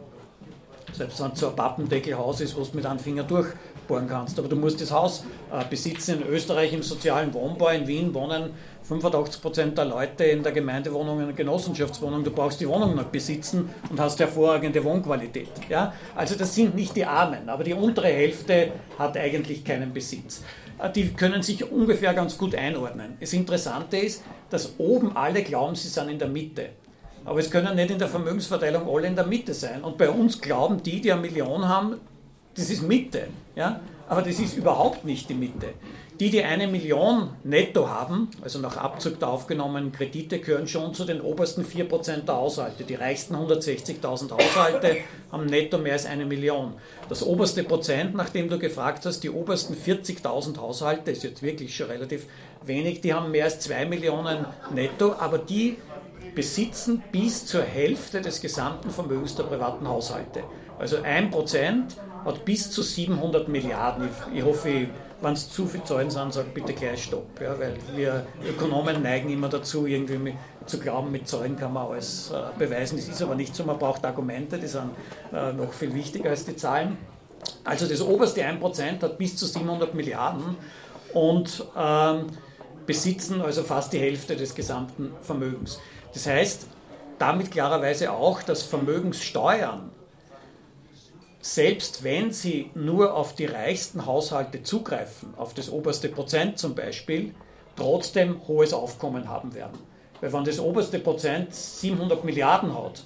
Selbst wenn es so ein Pappendeckelhaus ist, wo du mit einem Finger durchbohren kannst. Aber du musst das Haus äh, besitzen. In Österreich im sozialen Wohnbau in Wien wohnen 85 Prozent der Leute in der Gemeindewohnung, in der Genossenschaftswohnung, du brauchst die Wohnung noch besitzen und hast hervorragende Wohnqualität. Ja? Also das sind nicht die Armen, aber die untere Hälfte hat eigentlich keinen Besitz. Äh, die können sich ungefähr ganz gut einordnen. Das Interessante ist, dass oben alle glauben, sie sind in der Mitte. Aber es können nicht in der Vermögensverteilung alle in der Mitte sein. Und bei uns glauben die, die eine Million haben, das ist Mitte. Ja? Aber das ist überhaupt nicht die Mitte. Die, die eine Million netto haben, also nach Abzug der aufgenommenen Kredite, gehören schon zu den obersten 4% der Haushalte. Die reichsten 160.000 Haushalte haben netto mehr als eine Million. Das oberste Prozent, nachdem du gefragt hast, die obersten 40.000 Haushalte, ist jetzt wirklich schon relativ wenig, die haben mehr als 2 Millionen netto, aber die besitzen bis zur Hälfte des gesamten Vermögens der privaten Haushalte. Also ein Prozent hat bis zu 700 Milliarden. Ich, ich hoffe, wenn es zu viele Zahlen sind, sag bitte gleich Stopp. Ja, weil wir Ökonomen neigen immer dazu, irgendwie zu glauben, mit Zahlen kann man alles äh, beweisen. Das ist aber nicht so. Man braucht Argumente, die sind äh, noch viel wichtiger als die Zahlen. Also das oberste 1% hat bis zu 700 Milliarden und ähm, besitzen also fast die Hälfte des gesamten Vermögens. Das heißt damit klarerweise auch, dass Vermögenssteuern selbst wenn sie nur auf die reichsten Haushalte zugreifen, auf das oberste Prozent zum Beispiel, trotzdem hohes Aufkommen haben werden. Weil wenn das oberste Prozent 700 Milliarden hat,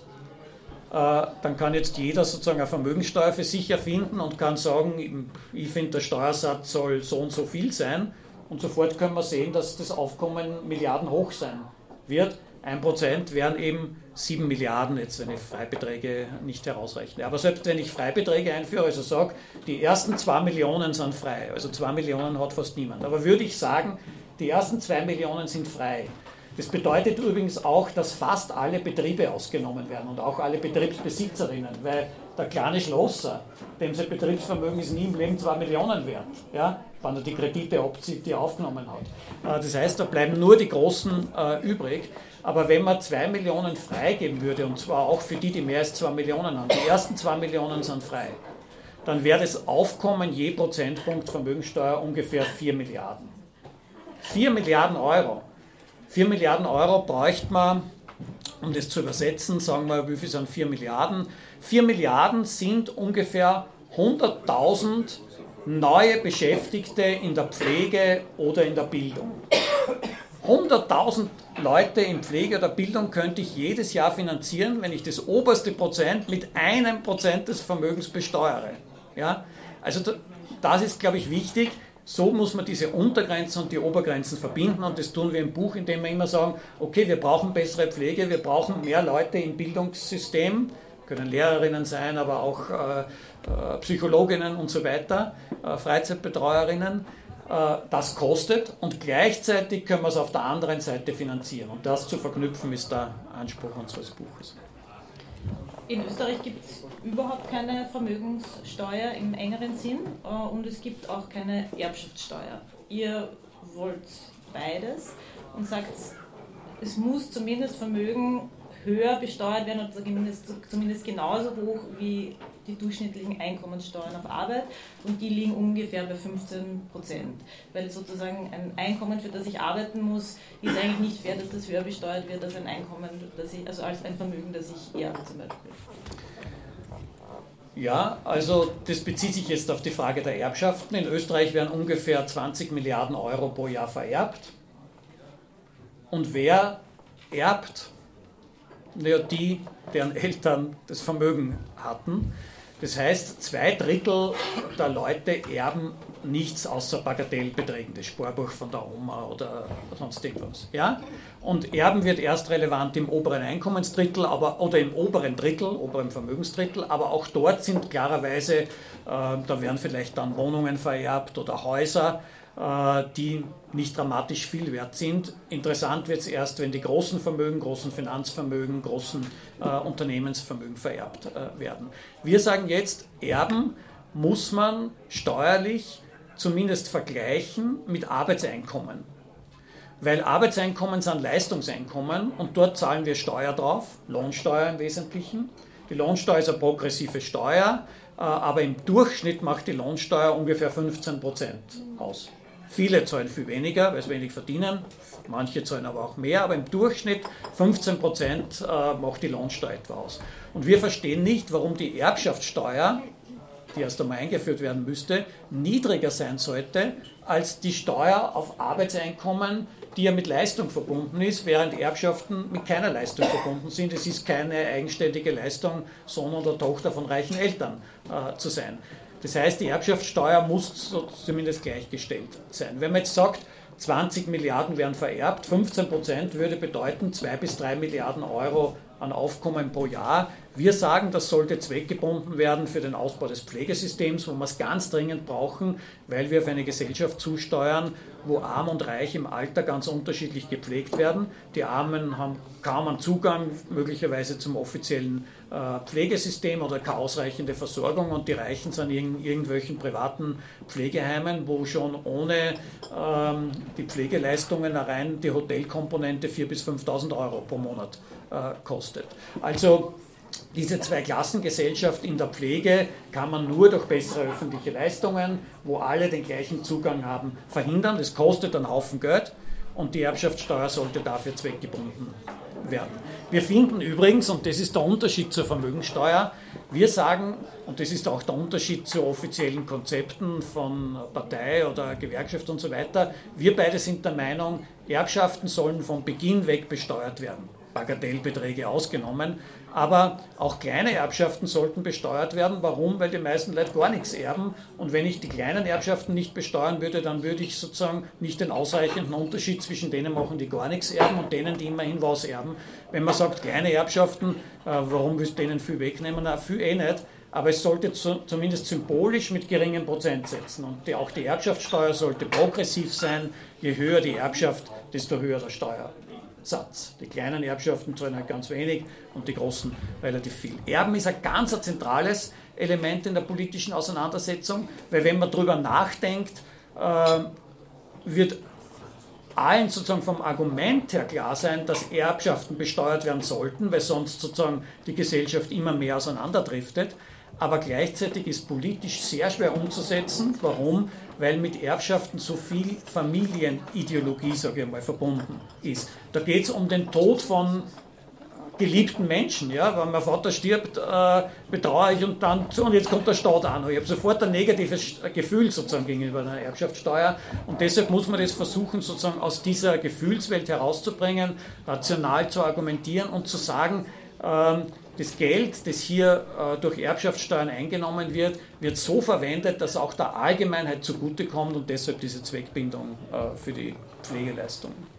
äh, dann kann jetzt jeder sozusagen eine Vermögenssteuer für sich erfinden und kann sagen, ich finde, der Steuersatz soll so und so viel sein. Und sofort können wir sehen, dass das Aufkommen Milliarden hoch sein wird. Ein Prozent wären eben 7 Milliarden, jetzt wenn ich Freibeträge nicht herausrechne. Aber selbst wenn ich Freibeträge einführe, also sage, die ersten 2 Millionen sind frei, also 2 Millionen hat fast niemand. Aber würde ich sagen, die ersten 2 Millionen sind frei. Das bedeutet übrigens auch, dass fast alle Betriebe ausgenommen werden und auch alle Betriebsbesitzerinnen, weil der kleine Schlosser, dem sein Betriebsvermögen ist nie im Leben 2 Millionen wert, ja, wenn er die Kredite abzieht, die er aufgenommen hat. Äh, das heißt, da bleiben nur die Großen äh, übrig. Aber wenn man 2 Millionen freigeben würde, und zwar auch für die, die mehr als 2 Millionen haben, die ersten 2 Millionen sind frei, dann wäre das Aufkommen je Prozentpunkt Vermögensteuer ungefähr 4 Milliarden. 4 Milliarden Euro. 4 Milliarden Euro bräuchte man, um das zu übersetzen, sagen wir, wie viel sind 4 Milliarden? 4 Milliarden sind ungefähr 100.000 neue Beschäftigte in der Pflege oder in der Bildung. 100.000 Leute in Pflege oder Bildung könnte ich jedes Jahr finanzieren, wenn ich das oberste Prozent mit einem Prozent des Vermögens besteuere. Ja? Also das ist, glaube ich, wichtig. So muss man diese Untergrenzen und die Obergrenzen verbinden und das tun wir im Buch, indem wir immer sagen, okay, wir brauchen bessere Pflege, wir brauchen mehr Leute im Bildungssystem, können Lehrerinnen sein, aber auch äh, Psychologinnen und so weiter, äh, Freizeitbetreuerinnen. Äh, das kostet und gleichzeitig können wir es auf der anderen Seite finanzieren. Und das zu verknüpfen ist der Anspruch unseres Buches. In Österreich gibt es überhaupt keine Vermögenssteuer im engeren Sinn äh, und es gibt auch keine Erbschaftssteuer. Ihr wollt beides und sagt, es muss zumindest Vermögen höher besteuert werden oder zumindest, zumindest genauso hoch wie die durchschnittlichen Einkommenssteuern auf Arbeit und die liegen ungefähr bei 15 Prozent. Weil sozusagen ein Einkommen, für das ich arbeiten muss, ist eigentlich nicht fair, dass das höher besteuert wird als ein Einkommen, das ich, also als ein Vermögen, das ich erbe zum Beispiel. Ja, also das bezieht sich jetzt auf die Frage der Erbschaften. In Österreich werden ungefähr 20 Milliarden Euro pro Jahr vererbt. Und wer erbt? Naja, die, deren Eltern das Vermögen hatten. Das heißt, zwei Drittel der Leute erben nichts außer Bagatellbeträgen, das Sparbuch von der Oma oder sonst irgendwas. Ja? Und Erben wird erst relevant im oberen Einkommensdrittel aber, oder im oberen Drittel, oberen Vermögensdrittel, aber auch dort sind klarerweise, äh, da werden vielleicht dann Wohnungen vererbt oder Häuser, die nicht dramatisch viel wert sind. Interessant wird es erst, wenn die großen Vermögen, großen Finanzvermögen, großen äh, Unternehmensvermögen vererbt äh, werden. Wir sagen jetzt, Erben muss man steuerlich zumindest vergleichen mit Arbeitseinkommen. Weil Arbeitseinkommen sind Leistungseinkommen und dort zahlen wir Steuer drauf, Lohnsteuer im Wesentlichen. Die Lohnsteuer ist eine progressive Steuer, äh, aber im Durchschnitt macht die Lohnsteuer ungefähr 15 Prozent aus. Viele zahlen viel weniger, weil sie wenig verdienen, manche zahlen aber auch mehr, aber im Durchschnitt 15 Prozent äh, macht die Lohnsteuer etwa aus. Und wir verstehen nicht, warum die Erbschaftssteuer die erst einmal eingeführt werden müsste, niedriger sein sollte als die Steuer auf Arbeitseinkommen, die ja mit Leistung verbunden ist, während Erbschaften mit keiner Leistung verbunden sind. Es ist keine eigenständige Leistung, Sohn oder Tochter von reichen Eltern äh, zu sein. Das heißt, die Erbschaftssteuer muss zumindest gleichgestellt sein. Wenn man jetzt sagt, 20 Milliarden werden vererbt, 15 Prozent würde bedeuten 2 bis 3 Milliarden Euro an Aufkommen pro Jahr. Wir sagen, das sollte zweckgebunden werden für den Ausbau des Pflegesystems, wo wir es ganz dringend brauchen, weil wir auf eine Gesellschaft zusteuern, wo Arm und Reich im Alter ganz unterschiedlich gepflegt werden. Die Armen haben kaum einen Zugang möglicherweise zum offiziellen Pflegesystem oder keine ausreichende Versorgung und die Reichen sind in irgendwelchen privaten Pflegeheimen, wo schon ohne ähm, die Pflegeleistungen rein die Hotelkomponente 4.000 bis 5.000 Euro pro Monat äh, kostet. Also diese Zweiklassengesellschaft in der Pflege kann man nur durch bessere öffentliche Leistungen, wo alle den gleichen Zugang haben, verhindern. Das kostet einen Haufen Geld und die Erbschaftssteuer sollte dafür zweckgebunden werden. Wir finden übrigens, und das ist der Unterschied zur Vermögensteuer, wir sagen, und das ist auch der Unterschied zu offiziellen Konzepten von Partei oder Gewerkschaft und so weiter, wir beide sind der Meinung, Erbschaften sollen von Beginn weg besteuert werden. Bagatellbeträge ausgenommen. Aber auch kleine Erbschaften sollten besteuert werden. Warum? Weil die meisten Leute gar nichts erben. Und wenn ich die kleinen Erbschaften nicht besteuern würde, dann würde ich sozusagen nicht den ausreichenden Unterschied zwischen denen machen, die gar nichts erben und denen, die immerhin was erben. Wenn man sagt, kleine Erbschaften, äh, warum willst du denen viel wegnehmen? Na, viel eh nicht. Aber es sollte zu, zumindest symbolisch mit geringen Prozentsätzen. Und die, auch die Erbschaftssteuer sollte progressiv sein. Je höher die Erbschaft, desto höher der Steuer. Satz. Die kleinen Erbschaften zahlen halt ganz wenig und die großen relativ viel. Erben ist ein ganz zentrales Element in der politischen Auseinandersetzung, weil wenn man darüber nachdenkt, äh, wird allen sozusagen vom Argument her klar sein, dass Erbschaften besteuert werden sollten, weil sonst sozusagen die Gesellschaft immer mehr auseinanderdriftet. Aber gleichzeitig ist politisch sehr schwer umzusetzen. Warum? Weil mit Erbschaften so viel Familienideologie, sage ich mal, verbunden ist. Da geht es um den Tod von geliebten Menschen. Ja? Wenn mein Vater stirbt, äh, bedauere ich und dann, und jetzt kommt der Staat an. Ich habe sofort ein negatives Gefühl sozusagen gegenüber einer Erbschaftssteuer und deshalb muss man das versuchen, sozusagen aus dieser Gefühlswelt herauszubringen, rational zu argumentieren und zu sagen, ähm, das Geld, das hier äh, durch Erbschaftssteuern eingenommen wird, wird so verwendet, dass auch der Allgemeinheit zugutekommt und deshalb diese Zweckbindung äh, für die Pflegeleistungen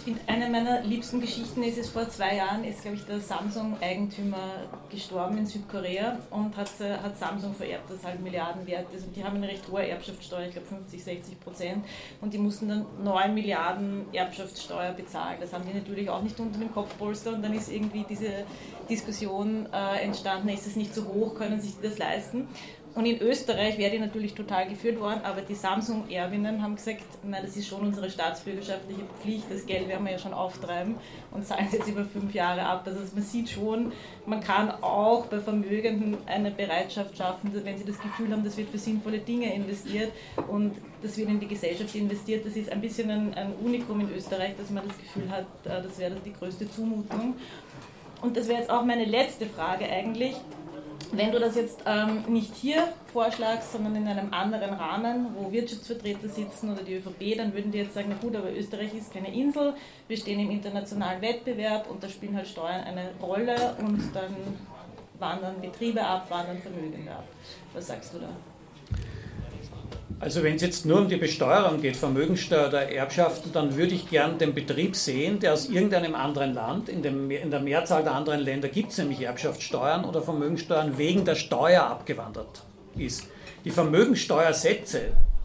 finde, eine meiner liebsten Geschichten ist es vor zwei Jahren, ist glaube ich der Samsung-Eigentümer gestorben in Südkorea und hat, äh, hat Samsung vererbt, das halt Milliarden wert ist. Und die haben eine recht hohe Erbschaftssteuer, ich glaube 50, 60 Prozent. Und die mussten dann 9 Milliarden Erbschaftssteuer bezahlen. Das haben die natürlich auch nicht unter dem Kopfpolster. Und dann ist irgendwie diese Diskussion äh, entstanden, ist es nicht so hoch, können sich das leisten? Und in Österreich wäre die natürlich total geführt worden, aber die Samsung-Erbinnen haben gesagt, nein, das ist schon unsere staatsbürgerschaftliche Pflicht, das Geld werden wir ja schon auftreiben und zahlen es jetzt über fünf Jahre ab. Also man sieht schon, man kann auch bei Vermögenden eine Bereitschaft schaffen, wenn sie das Gefühl haben, das wird für sinnvolle Dinge investiert und das wird in die Gesellschaft investiert. Das ist ein bisschen ein, ein Unikum in Österreich, dass man das Gefühl hat, äh, das wäre die größte Zumutung. Und das wäre jetzt auch meine letzte Frage eigentlich wenn du das jetzt ähm, nicht hier vorschlagst, sondern in einem anderen Rahmen, wo Wirtschaftsvertreter sitzen oder die ÖVP, dann würden die jetzt sagen, na gut, aber Österreich ist keine Insel, wir stehen im internationalen Wettbewerb und da spielen halt Steuern eine Rolle und dann wandern Betriebe ab, wandern Vermögende ab. Was sagst du da? Also wenn es jetzt nur um die Besteuerung geht, Vermögensteuer oder Erbschaften, dann würde ich gern den Betrieb sehen, der aus irgendeinem anderen Land, in, dem, in der Mehrzahl der anderen Länder gibt es nämlich Erbschaftssteuern oder Vermögensteuern, wegen der Steuer abgewandert ist. Die Vermögensteuersätze,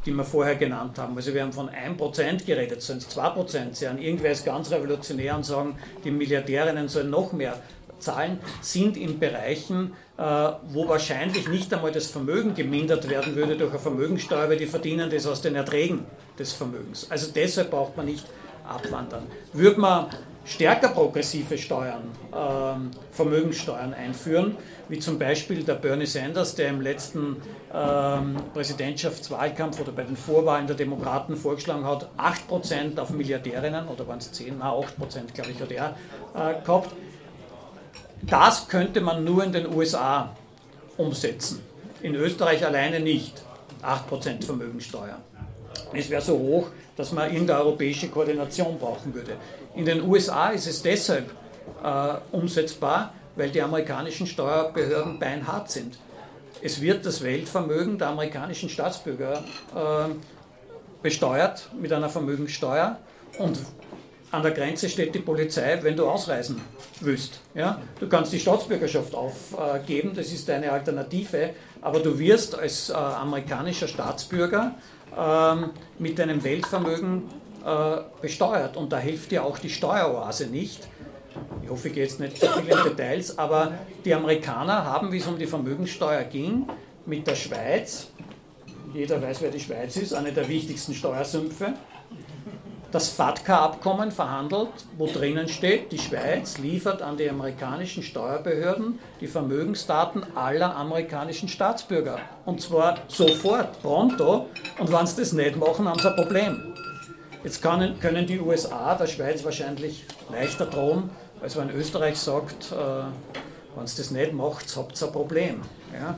die wir vorher genannt haben, also wir haben von 1% geredet, es 2% sein, irgendwer ist ganz revolutionär und sagen, die Milliardärinnen sollen noch mehr zahlen, sind in Bereichen, äh, wo wahrscheinlich nicht einmal das Vermögen gemindert werden würde durch eine Vermögensteuer, weil die verdienen das aus den Erträgen des Vermögens. Also deshalb braucht man nicht abwandern. Würde man stärker progressive Steuern, ähm, Vermögenssteuern einführen, wie zum Beispiel der Bernie Sanders, der im letzten ähm, Präsidentschaftswahlkampf oder bei den Vorwahlen der Demokraten vorgeschlagen hat, 8% auf Milliardärinnen, oder waren es 10, na 8% glaube ich hat er äh, gehabt, das könnte man nur in den USA umsetzen. In Österreich alleine nicht. 8% Vermögensteuer. Es wäre so hoch, dass man in der europäische Koordination brauchen würde. In den USA ist es deshalb äh, umsetzbar, weil die amerikanischen Steuerbehörden beinhart sind. Es wird das Weltvermögen der amerikanischen Staatsbürger äh, besteuert mit einer Vermögenssteuer und an der Grenze steht die Polizei, wenn du ausreisen willst. Ja? Du kannst die Staatsbürgerschaft aufgeben, das ist deine Alternative, aber du wirst als äh, amerikanischer Staatsbürger ähm, mit deinem Weltvermögen äh, besteuert und da hilft dir auch die Steueroase nicht. Ich hoffe, ich gehe jetzt nicht zu viel in Details, aber die Amerikaner haben, wie es um die Vermögenssteuer ging, mit der Schweiz, jeder weiß, wer die Schweiz ist, eine der wichtigsten Steuersümpfe, das FATCA-Abkommen verhandelt, wo drinnen steht, die Schweiz liefert an die amerikanischen Steuerbehörden die Vermögensdaten aller amerikanischen Staatsbürger. Und zwar sofort, pronto. Und wenn sie das nicht machen, haben sie ein Problem. Jetzt können, können die USA der Schweiz wahrscheinlich leichter drohen, als wenn Österreich sagt, äh, wenn es das nicht macht, habt ihr ein Problem. Ja?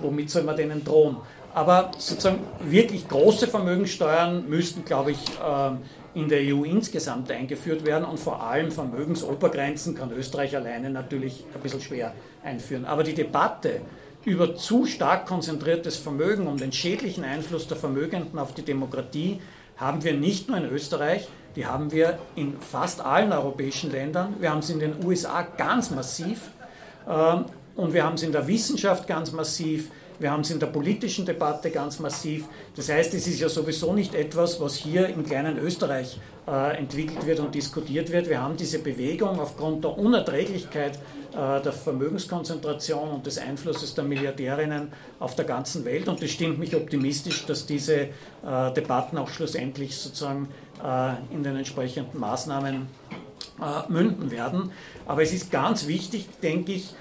Womit soll man denen drohen? Aber sozusagen wirklich große Vermögenssteuern müssten, glaube ich, äh, in der EU insgesamt eingeführt werden und vor allem Vermögensobergrenzen kann Österreich alleine natürlich ein bisschen schwer einführen. Aber die Debatte über zu stark konzentriertes Vermögen und den schädlichen Einfluss der Vermögenden auf die Demokratie haben wir nicht nur in Österreich, die haben wir in fast allen europäischen Ländern. Wir haben es in den USA ganz massiv ähm, und wir haben es in der Wissenschaft ganz massiv. Wir haben es in der politischen Debatte ganz massiv. Das heißt, es ist ja sowieso nicht etwas, was hier im kleinen Österreich äh, entwickelt wird und diskutiert wird. Wir haben diese Bewegung aufgrund der Unerträglichkeit äh, der Vermögenskonzentration und des Einflusses der Milliardärinnen auf der ganzen Welt. Und das stimmt mich optimistisch, dass diese äh, Debatten auch schlussendlich sozusagen in den entsprechenden Maßnahmen münden werden. Aber es ist ganz wichtig, denke ich,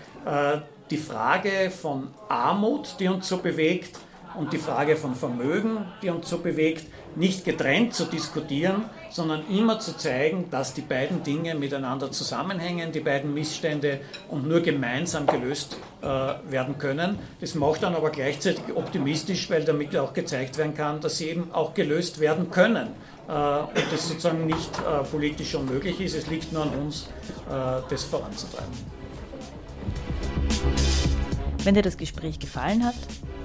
die Frage von Armut, die uns so bewegt, und die Frage von Vermögen, die uns so bewegt, nicht getrennt zu diskutieren, sondern immer zu zeigen, dass die beiden Dinge miteinander zusammenhängen, die beiden Missstände und nur gemeinsam gelöst äh, werden können. Das macht dann aber gleichzeitig optimistisch, weil damit auch gezeigt werden kann, dass sie eben auch gelöst werden können äh, und das sozusagen nicht äh, politisch unmöglich ist. Es liegt nur an uns, äh, das voranzutreiben. Wenn dir das Gespräch gefallen hat,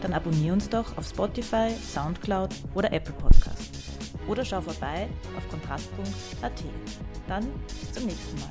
dann abonnier uns doch auf Spotify, Soundcloud oder Apple Podcast. Oder schau vorbei auf kontrast.at. Dann bis zum nächsten Mal.